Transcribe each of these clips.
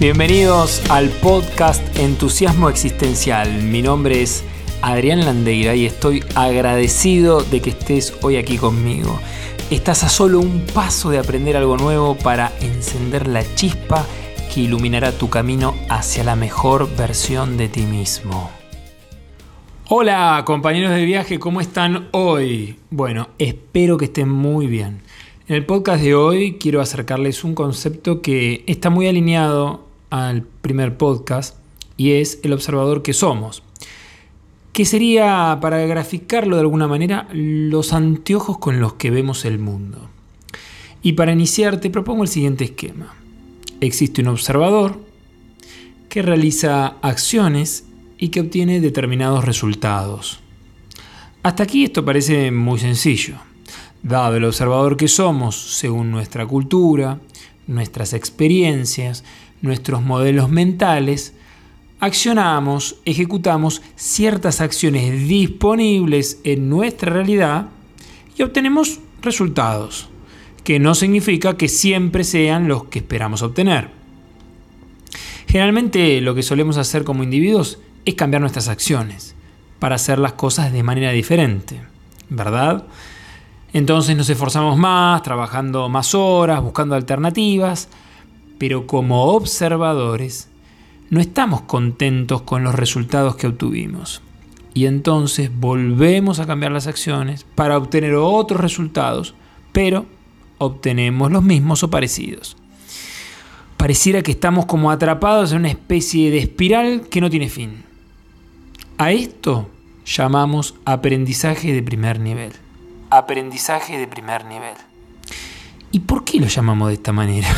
Bienvenidos al podcast Entusiasmo Existencial. Mi nombre es Adrián Landeira y estoy agradecido de que estés hoy aquí conmigo. Estás a solo un paso de aprender algo nuevo para encender la chispa que iluminará tu camino hacia la mejor versión de ti mismo. Hola compañeros de viaje, ¿cómo están hoy? Bueno, espero que estén muy bien. En el podcast de hoy quiero acercarles un concepto que está muy alineado al primer podcast y es el observador que somos. Que sería, para graficarlo de alguna manera, los anteojos con los que vemos el mundo. Y para iniciar te propongo el siguiente esquema. Existe un observador que realiza acciones y que obtiene determinados resultados. Hasta aquí esto parece muy sencillo. Dado el observador que somos, según nuestra cultura, nuestras experiencias, nuestros modelos mentales, accionamos, ejecutamos ciertas acciones disponibles en nuestra realidad y obtenemos resultados, que no significa que siempre sean los que esperamos obtener. Generalmente lo que solemos hacer como individuos es cambiar nuestras acciones para hacer las cosas de manera diferente, ¿verdad? Entonces nos esforzamos más, trabajando más horas, buscando alternativas, pero como observadores no estamos contentos con los resultados que obtuvimos. Y entonces volvemos a cambiar las acciones para obtener otros resultados, pero obtenemos los mismos o parecidos. Pareciera que estamos como atrapados en una especie de espiral que no tiene fin. A esto llamamos aprendizaje de primer nivel. Aprendizaje de primer nivel. ¿Y por qué lo llamamos de esta manera?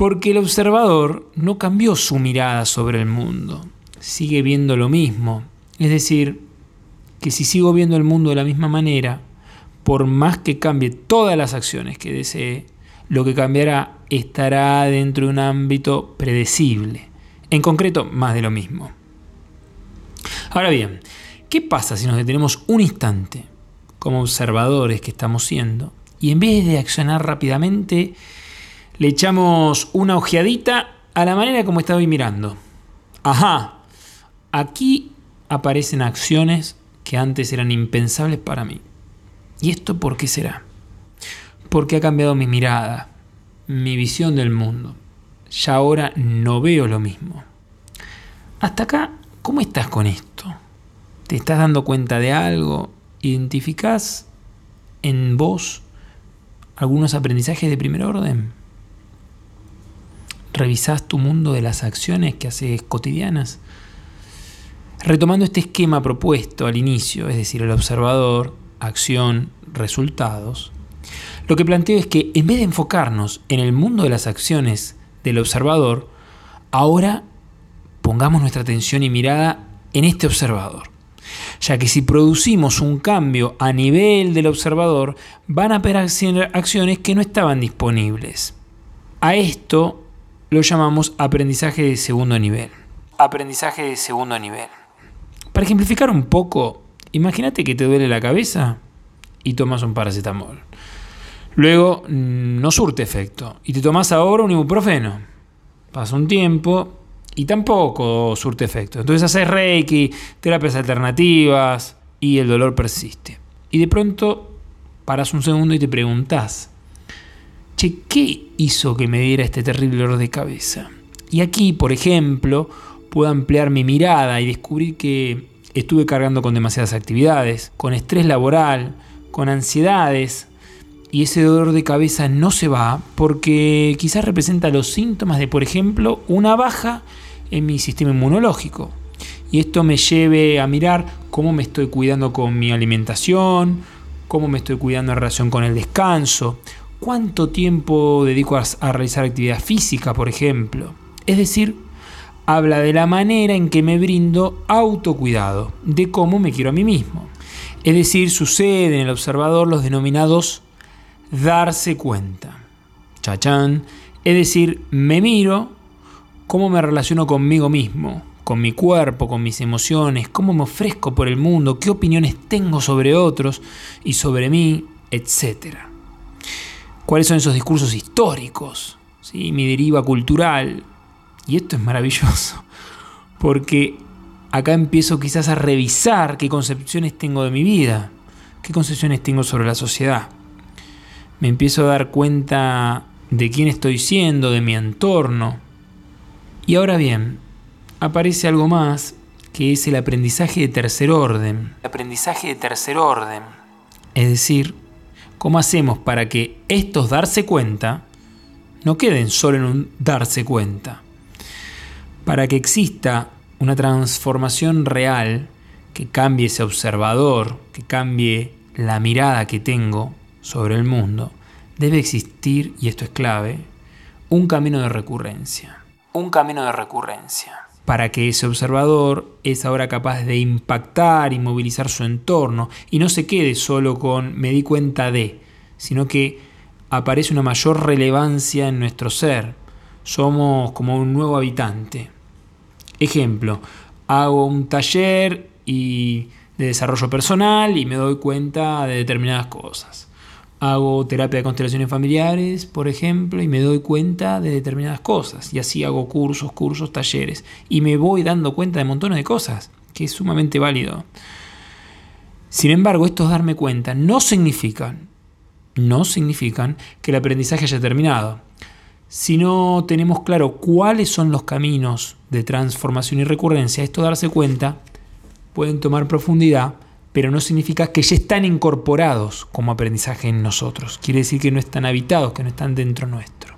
Porque el observador no cambió su mirada sobre el mundo, sigue viendo lo mismo. Es decir, que si sigo viendo el mundo de la misma manera, por más que cambie todas las acciones que desee, lo que cambiará estará dentro de un ámbito predecible. En concreto, más de lo mismo. Ahora bien, ¿qué pasa si nos detenemos un instante como observadores que estamos siendo y en vez de accionar rápidamente, le echamos una ojeadita a la manera como estaba mirando. Ajá, aquí aparecen acciones que antes eran impensables para mí. ¿Y esto por qué será? Porque ha cambiado mi mirada, mi visión del mundo. Ya ahora no veo lo mismo. Hasta acá, ¿cómo estás con esto? ¿Te estás dando cuenta de algo? ¿Identificás en vos algunos aprendizajes de primer orden? Revisás tu mundo de las acciones que haces cotidianas. Retomando este esquema propuesto al inicio, es decir, el observador, acción, resultados, lo que planteo es que en vez de enfocarnos en el mundo de las acciones del observador, ahora pongamos nuestra atención y mirada en este observador. Ya que si producimos un cambio a nivel del observador, van a aparecer acciones que no estaban disponibles. A esto lo llamamos aprendizaje de segundo nivel. Aprendizaje de segundo nivel. Para ejemplificar un poco, imagínate que te duele la cabeza y tomas un paracetamol. Luego mm, no surte efecto y te tomas ahora un ibuprofeno. Pasa un tiempo y tampoco surte efecto. Entonces haces reiki, terapias alternativas y el dolor persiste. Y de pronto paras un segundo y te preguntas, ¿qué hizo que me diera este terrible dolor de cabeza? Y aquí, por ejemplo, puedo ampliar mi mirada y descubrir que estuve cargando con demasiadas actividades, con estrés laboral, con ansiedades, y ese dolor de cabeza no se va porque quizás representa los síntomas de, por ejemplo, una baja en mi sistema inmunológico. Y esto me lleve a mirar cómo me estoy cuidando con mi alimentación, cómo me estoy cuidando en relación con el descanso, cuánto tiempo dedico a, realizar actividad física, por ejemplo. Es decir, habla de la manera en que me brindo autocuidado, de cómo me quiero a mí mismo. Es decir, sucede en el observador los denominados darse cuenta. Chachán. Es decir, me miro cómo me relaciono conmigo mismo, con mi cuerpo, con mis emociones, cómo me ofrezco por el mundo, qué opiniones tengo sobre otros y sobre mí, etcétera cuáles son esos discursos históricos, ¿sí? mi deriva cultural, Y esto es maravilloso, porque acá empiezo quizás a revisar qué concepciones tengo de mi vida, qué concepciones tengo sobre la sociedad. Me empiezo a dar cuenta de quién estoy siendo, de mi entorno. Y ahora bien, aparece algo más que es el aprendizaje de tercer orden. El aprendizaje de tercer orden. Es decir, ¿cómo hacemos para que estos darse cuenta no queden solo en un darse cuenta? Para que exista una transformación real que cambie ese observador, que cambie la mirada que tengo sobre el mundo, debe existir, y esto es clave, un camino de recurrencia. Un camino de recurrencia para que ese observador es ahora capaz de impactar y movilizar su entorno y no se quede solo con me di cuenta de, sino que aparece una mayor relevancia en nuestro ser. Somos como un nuevo habitante. Ejemplo, hago un taller y de desarrollo personal y me doy cuenta de determinadas cosas hago terapia de constelaciones familiares, por ejemplo, y me doy cuenta de determinadas cosas. Y así hago cursos, cursos, talleres. Y me voy dando cuenta de montones de cosas, que es sumamente válido. Sin embargo, estos darme cuenta no significan, no significan que el aprendizaje haya terminado. Si no tenemos claro cuáles son los caminos de transformación y recurrencia, esto darse cuenta pueden tomar profundidad pero no significa que ya están incorporados como aprendizaje en nosotros. Quiere decir que no están habitados, que no están dentro nuestro.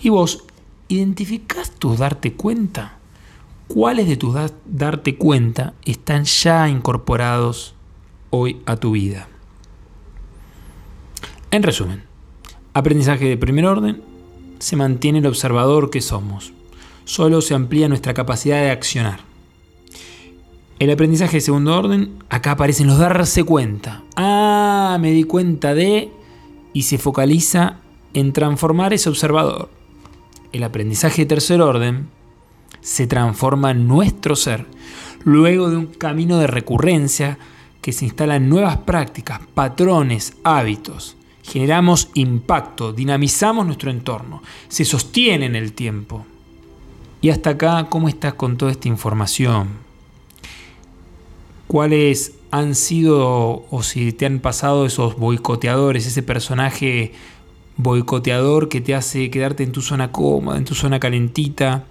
Y vos, ¿identificás tus darte cuenta? ¿Cuáles de tus darte cuenta están ya incorporados hoy a tu vida? En resumen, aprendizaje de primer orden, se mantiene el observador que somos. Solo se amplía nuestra capacidad de accionar. El aprendizaje de segundo orden, acá aparecen los darse cuenta. Ah, me di cuenta de... y se focaliza en transformar ese observador. El aprendizaje de tercer orden se transforma en nuestro ser, luego de un camino de recurrencia que se instalan nuevas prácticas, patrones, hábitos. Generamos impacto, dinamizamos nuestro entorno, se sostiene en el tiempo. Y hasta acá, ¿cómo estás con toda esta información? Cuáles han sido o si te han pasado esos boicoteadores, ese personaje boicoteador que te hace quedarte en tu zona cómoda, en tu zona calentita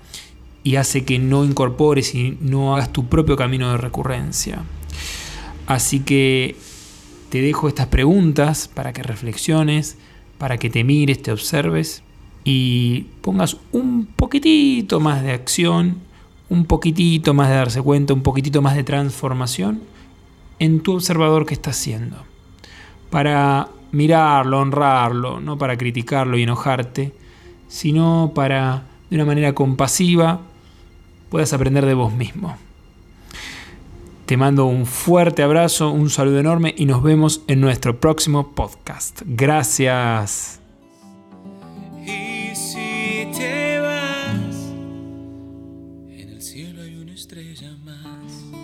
y hace que no incorpores y no hagas tu propio camino de recurrencia. Así que te dejo estas preguntas para que reflexiones, para que te mires, te observes y pongas un poquitito más de acción un poquitito más de darse cuenta, un poquitito más de transformación en tu observador que estás haciendo. Para mirarlo, honrarlo, no para criticarlo y enojarte, sino para, de una manera compasiva, puedas aprender de vos mismo. Te mando un fuerte abrazo, un saludo enorme y nos vemos en nuestro próximo podcast. Gracias.